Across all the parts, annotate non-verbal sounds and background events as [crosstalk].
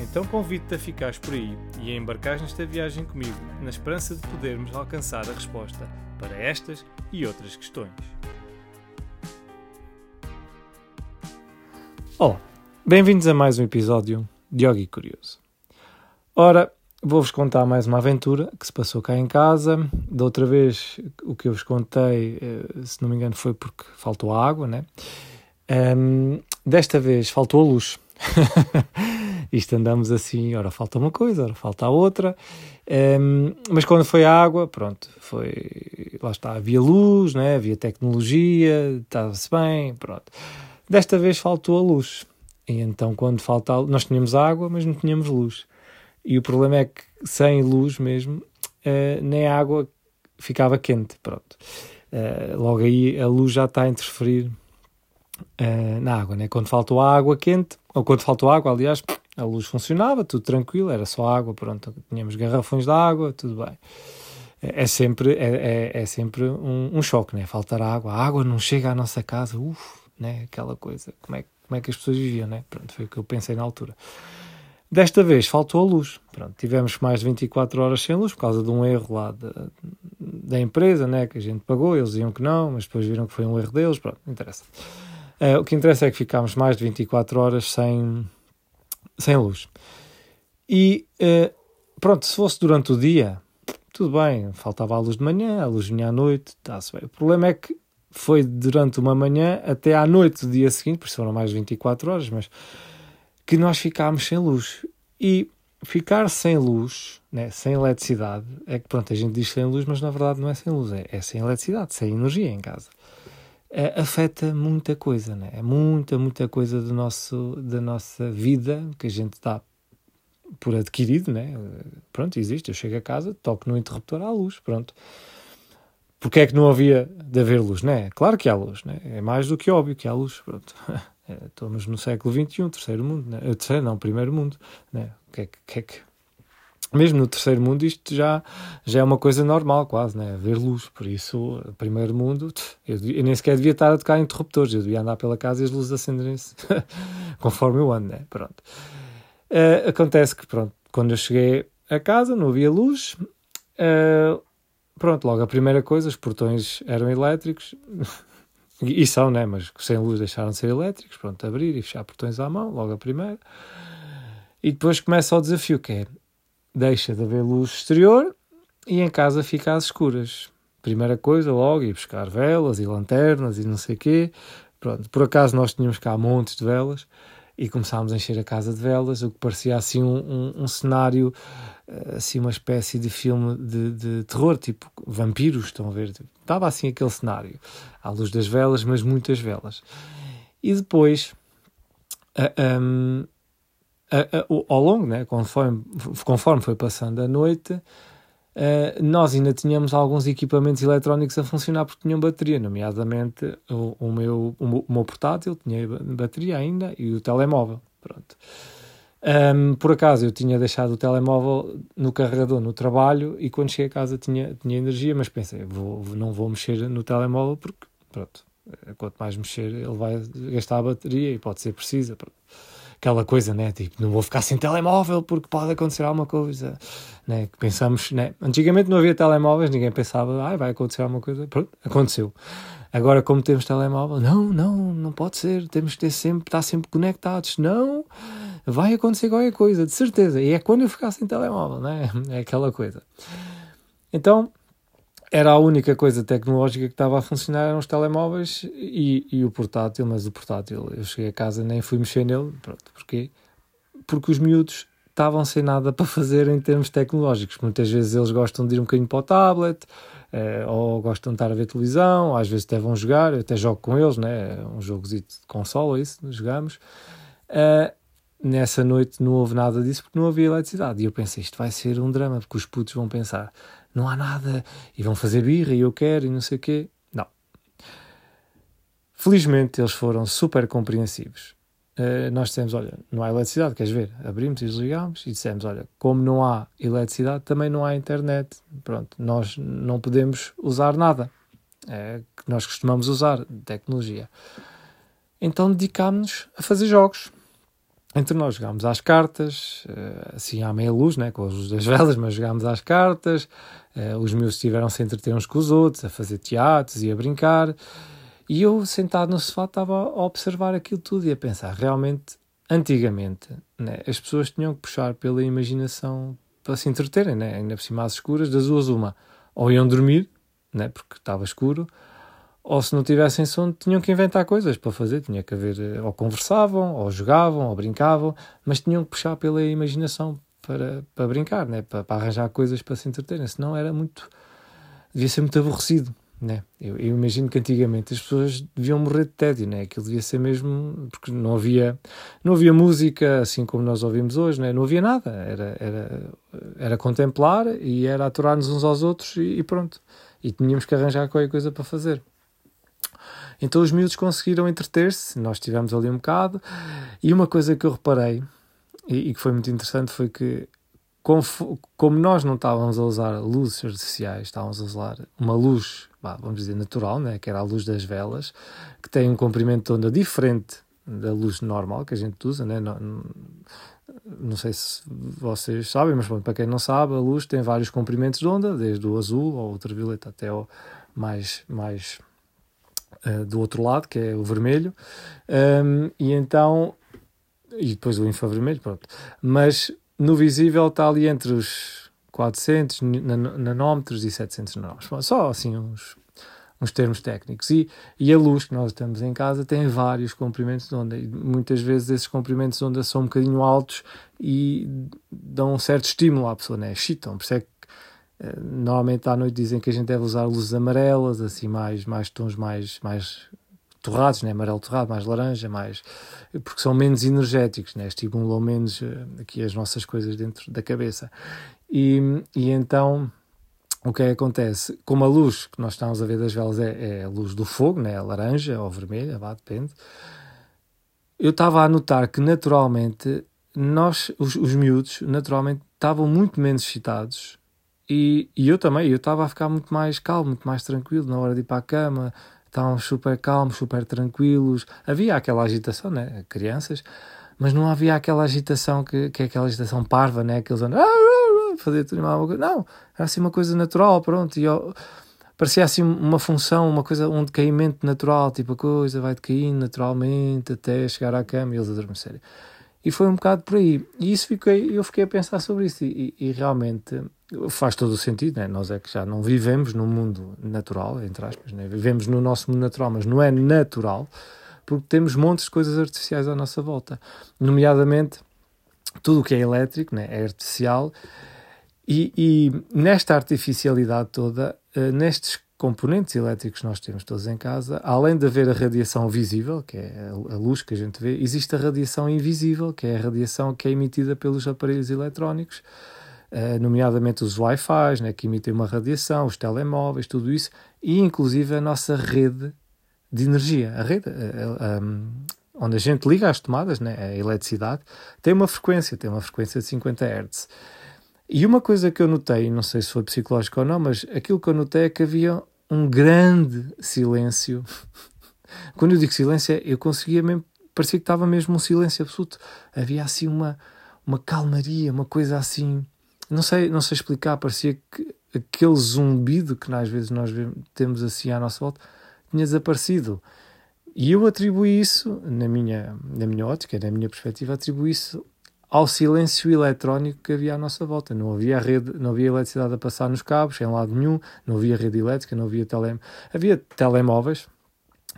Então convido-te a ficares por aí e a embarcares nesta viagem comigo, na esperança de podermos alcançar a resposta para estas e outras questões. Olá, bem-vindos a mais um episódio de Yogi Curioso. Ora, vou-vos contar mais uma aventura que se passou cá em casa. Da outra vez, o que eu vos contei, eh, se não me engano, foi porque faltou água, né? Um, desta vez faltou luz. [laughs] Isto andamos assim, ora falta uma coisa, ora falta a outra. Um, mas quando foi a água, pronto, foi. Lá está, havia luz, né? havia tecnologia, estava-se bem, pronto. Desta vez faltou a luz. E então, quando falta nós tínhamos água, mas não tínhamos luz. E o problema é que sem luz mesmo, uh, nem a água ficava quente, pronto. Uh, logo aí a luz já está a interferir uh, na água, né? Quando faltou a água quente, ou quando faltou água, aliás, a luz funcionava, tudo tranquilo, era só água, pronto, tínhamos garrafões de água, tudo bem. É, é sempre, é, é, é sempre um, um, choque, né? Faltar água, a água não chega à nossa casa, uff, né? Aquela coisa, como é, como é que as pessoas viviam, né? Pronto, foi o que eu pensei na altura. Desta vez faltou a luz, pronto, tivemos mais de 24 horas sem luz por causa de um erro lá da empresa, né? Que a gente pagou, eles diziam que não, mas depois viram que foi um erro deles, pronto, não interessa. Uh, o que interessa é que ficámos mais de 24 horas sem, sem luz. E uh, pronto, se fosse durante o dia, tudo bem, faltava a luz de manhã, a luz vinha à noite, está-se bem. O problema é que foi durante uma manhã até à noite do dia seguinte, por isso foram mais de 24 horas, mas que nós ficámos sem luz. E ficar sem luz, né, sem eletricidade, é que pronto, a gente diz sem luz, mas na verdade não é sem luz, é, é sem eletricidade, sem energia em casa. É, afeta muita coisa, né? é muita, muita coisa do nosso, da nossa vida que a gente dá por adquirido, né? Pronto, existe. Eu chego a casa, toco no interruptor à luz, pronto. Porque é que não havia de haver luz, né? Claro que há luz, né? É mais do que óbvio que há luz, pronto. [laughs] É, estamos no século XXI, terceiro mundo, né? Terceiro não, primeiro mundo, né? O que é que, que, é que mesmo no terceiro mundo isto já, já é uma coisa normal quase, né? ver luz, por isso, primeiro mundo, eu, eu, nem sequer devia estar a tocar interruptores, eu devia andar pela casa e as luzes acenderem-se [laughs] conforme eu ando, né? pronto. Uh, acontece que, pronto, quando eu cheguei a casa não havia luz, uh, pronto, logo a primeira coisa, os portões eram elétricos, [laughs] e são, né? mas sem luz deixaram de ser elétricos, pronto, abrir e fechar portões à mão, logo a primeira. E depois começa o desafio, que é deixa de haver luz exterior e em casa fica às escuras. Primeira coisa, logo, ir buscar velas e lanternas e não sei o quê. Pronto, por acaso nós tínhamos cá montes de velas e começámos a encher a casa de velas, o que parecia assim um, um, um cenário, eh, assim uma espécie de filme de, de, terror, tipo vampiros, estão a ver? Estava assim aquele cenário, à luz das velas, mas muitas velas. E depois, ao longo, né, conforme, conforme foi passando a noite, Uh, nós ainda tínhamos alguns equipamentos eletrónicos a funcionar porque tinham bateria, nomeadamente o, o, meu, o, meu portátil tinha bateria ainda e o telemóvel. Pronto. Um, por acaso eu tinha deixado o telemóvel no carregador no trabalho e quando cheguei a casa tinha, tinha energia, mas pensei, vou, não vou mexer no telemóvel porque, pronto, quanto mais mexer ele vai gastar a bateria e pode ser precisa. Pronto aquela coisa, né? Tipo, não vou ficar sem telemóvel porque pode acontecer alguma coisa, né? Pensamos, né? Antigamente não havia telemóveis, ninguém pensava, ah, vai acontecer alguma coisa. Pronto, aconteceu. Agora, como temos telemóvel, não, não, não pode ser, temos que ter sempre, estar sempre conectados, não, vai acontecer qualquer coisa, de certeza. E é quando eu ficar sem telemóvel, né? [laughs] É aquela coisa. Então, era a única coisa tecnológica que estava a funcionar eram os telemóveis e, e o portátil, mas o portátil, eu cheguei a casa nem fui mexer nele, pronto, porquê? Porque os miúdos estavam sem nada para fazer em termos tecnológicos. Muitas vezes eles gostam de ir um bocadinho para o tablet, eh, ou gostam de estar a ver televisão, às vezes até vão jogar, eu até jogo com eles, né? um jogo de console, isso, jogamos. Uh, nessa noite não houve nada disso porque não havia eletricidade. E eu pensei, isto vai ser um drama, porque os putos vão pensar, não há nada, e vão fazer birra e eu quero e não sei o quê. Não. Felizmente eles foram super compreensivos. Uh, nós dissemos, olha, não há eletricidade, queres ver? Abrimos e desligamos e dissemos, olha, como não há eletricidade, também não há internet. Pronto, nós não podemos usar nada é, que nós costumamos usar, tecnologia. Então dedicámos-nos a fazer jogos. Entre nós jogámos às cartas, eh, assim à meia luz, né, com a luz das velas, mas jogámos às cartas. Eh, os meus tiveram-se a entreter uns com os outros, a fazer teatros e a brincar. E eu, sentado no sofá, estava a observar aquilo tudo e a pensar, realmente, antigamente, né, as pessoas tinham que puxar pela imaginação para se entreterem, né? ainda por cima às escuras, das duas uma. Ou iam dormir, né, porque estava escuro, ou se não tivessem sono, tinham que inventar coisas para fazer. Tinha que haver, eh, ou conversavam, ou jogavam, ou brincavam, mas tinham que puxar pela imaginação para, para brincar, né? para, para arranjar coisas para se entreterem. Senão era muito. devia ser muito aborrecido. Né? Eu, eu, imagino que antigamente as pessoas deviam morrer de tédio, né? aquilo devia ser mesmo. porque não havia, não havia música assim como nós ouvimos hoje, né? não havia nada. Era, era, era contemplar e era aturar-nos uns aos outros e, e pronto. E tínhamos que arranjar qualquer coisa para fazer. Então os miúdos conseguiram entreter-se, nós tivemos ali um bocado, e uma coisa que eu reparei, e, e que foi muito interessante, foi que como, nós não estávamos a usar luzes artificiais, estávamos a usar uma luz, vamos dizer, natural, né, que era a luz das velas, que tem um comprimento de onda diferente da luz normal que a gente usa, né? não, não sei se vocês sabem, mas para quem não sabe, a luz tem vários comprimentos de onda, desde o azul ao ultravioleta até o mais, mais uh, do outro lado, que é o vermelho, um, e então, e depois o infravermelho, pronto. Mas no visível está ali entre os 400 nanómetros e 700 nanómetros, só assim uns, uns termos técnicos. E, e a luz que nós temos em casa tem vários comprimentos de onda, e muitas vezes esses comprimentos de onda são um bocadinho altos e dão um certo estímulo à pessoa, né? excitam. Por isso é que eh, normalmente à noite dizem que a gente deve usar luzes amarelas, assim, mais, mais tons mais, mais torrados, né? amarelo torrado, mais laranja, mais porque são menos energéticos, né? estimulam menos uh, aqui as nossas coisas dentro da cabeça. E, e então o que é que acontece? Como a luz que nós estamos a ver das velas é, é a luz do fogo, né? laranja ou vermelha, vá, depende. Eu estava a notar que naturalmente nós, os, os miúdos, naturalmente estavam muito menos excitados e, e eu também, eu estava a ficar muito mais calmo, muito mais tranquilo na hora de ir para a cama, estavam super calmos, super tranquilos. Havia aquela agitação, né? Crianças, mas não havia aquela agitação que, que é aquela agitação parva, né? Aqueles anos, fazer tudo uma coisa. Não, era assim uma coisa natural, pronto. E eu, parecia assim uma função, uma coisa, um decaimento natural, tipo a coisa vai decaindo naturalmente até chegar à cama e eles adormecerem. E foi um bocado por aí. E isso fiquei, eu fiquei a pensar sobre isso e, e realmente faz todo o sentido, né? nós é que já não vivemos num mundo natural, entre aspas, né? vivemos no nosso mundo natural, mas não é natural, porque temos montes de coisas artificiais à nossa volta, nomeadamente tudo o que é elétrico né? é artificial e, e nesta artificialidade toda, uh, nestes componentes elétricos que nós temos todos em casa, além de haver a radiação visível, que é a luz que a gente vê, existe a radiação invisível, que é a radiação que é emitida pelos aparelhos eletrónicos, uh, nomeadamente os Wi-Fi, né, que emitem uma radiação, os telemóveis, tudo isso, e inclusive a nossa rede de energia, a rede uh, eh, um, onde a gente liga as tomadas, né, a eletricidade, tem uma frequência, tem uma frequência de 50 Hz. E uma coisa que eu notei, não sei se foi psicológico ou não, mas aquilo que eu notei é que havia um grande silêncio. [laughs] Quando eu digo silêncio, eu conseguia mesmo, parecia que estava mesmo um silêncio absoluto. Havia assim uma, uma calmaria, uma coisa assim, não sei, não sei explicar, parecia que aquele zumbido que às vezes nós temos assim à nossa volta tinha desaparecido. E eu atribuí isso, na minha, na minha ótica, na minha perspectiva, atribuí isso ao silêncio eletrónico que havia à nossa volta. Não havia rede, não havia eletricidade a passar nos cabos, em lado nenhum, não havia rede elétrica, não havia tele... havia telemóveis,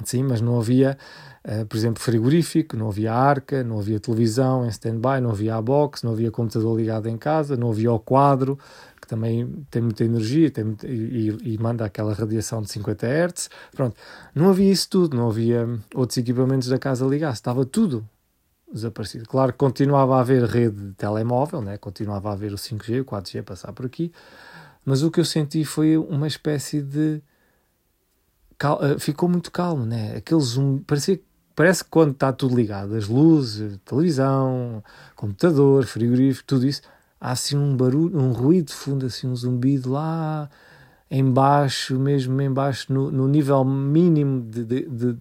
sim, mas não havia, uh, por exemplo, frigorífico, não havia arca, não havia televisão em stand-by, não havia a box, não havia computador ligado em casa, não havia o quadro, que também tem muita energia tem muito, e, e, manda aquela radiação de 50 Hz. Pronto, não havia isso tudo, não havia outros equipamentos da casa ligados, estava tudo desaparecido. Claro que continuava a haver rede de telemóvel, né? continuava a haver o 5G, o 4G a passar por aqui, mas o que eu senti foi uma espécie de. Cal... Eh, ficou muito calmo, né? Aquele zoom. Parecia... Parece que quando está tudo ligado, as luzes, televisão, computador, frigorífico, tudo isso, há assim um barulho, um ruído de fundo, assim um zumbido lá embaixo, mesmo embaixo, no, no nível mínimo de, de, de,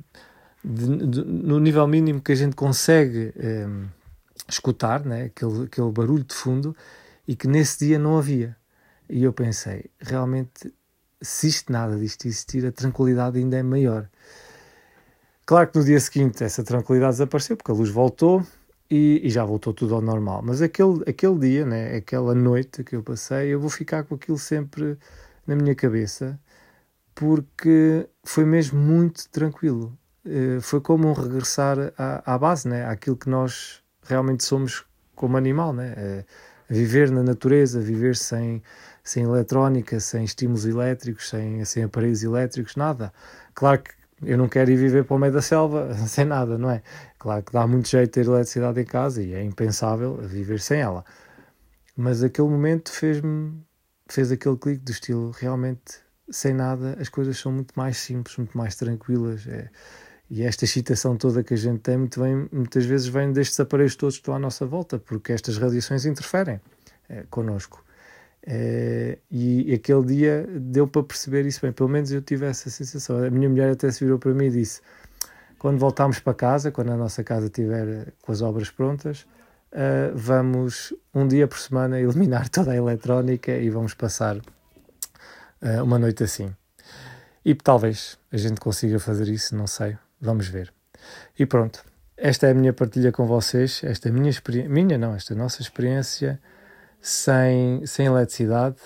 de, no nível mínimo que a gente consegue eh, escutar, né? aquele, aquele barulho de fundo, e que nesse dia não havia. E eu pensei, realmente, se isto nada disto existir, a tranquilidade ainda é maior. Claro que no dia seguinte essa tranquilidade desapareceu, porque a luz voltou e, e, já voltou tudo ao normal. Mas aquele, aquele dia, né, aquela noite que eu passei, eu vou ficar com aquilo sempre na minha cabeça, porque foi mesmo muito tranquilo. Uh, foi como um regressar à, à, base, né, àquilo que nós realmente somos como animal, né? Uh, viver na natureza, viver sem sem eletrónica, sem estímulos elétricos, sem, sem aparelhos elétricos, nada. Claro que eu não quero ir viver para o meio da selva [laughs] sem nada, não é? Claro que dá muito jeito ter eletricidade em casa e é impensável viver sem ela. Mas aquele momento fez-me fez aquele clique do estilo realmente sem nada as coisas são muito mais simples, muito mais tranquilas. É, e esta excitação toda que a gente tem muito muitas vezes vem destes aparelhos todos que estão à nossa volta, porque estas radiações interferem é, connosco. É, e aquele dia deu para perceber isso bem, pelo menos eu tive essa sensação. A minha mulher até se virou para mim e disse: quando voltarmos para casa, quando a nossa casa estiver com as obras prontas, uh, vamos um dia por semana [laughs] eliminar toda a eletrónica e vamos passar uh, uma noite assim. E talvez a gente consiga fazer isso, não sei, vamos ver. E pronto, esta é a minha partilha com vocês, esta é minha experiência, minha não, esta é nossa experiência sem, sem eletricidade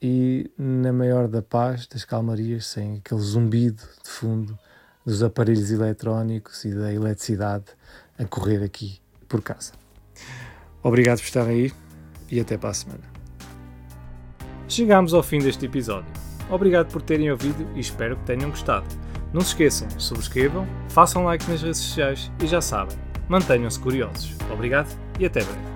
e na maior da paz, das calmarias, sem aquele zumbido de fundo dos aparelhos eletrónicos e da eletricidade a correr aqui por casa. Obrigado por estar aí e até para a semana. Chegamos ao fim deste episódio. Obrigado por terem ouvido e espero que tenham gostado. Não se esqueçam, subscrevam, façam like nas redes sociais e já sabem, mantenham-se curiosos. Obrigado e até breve.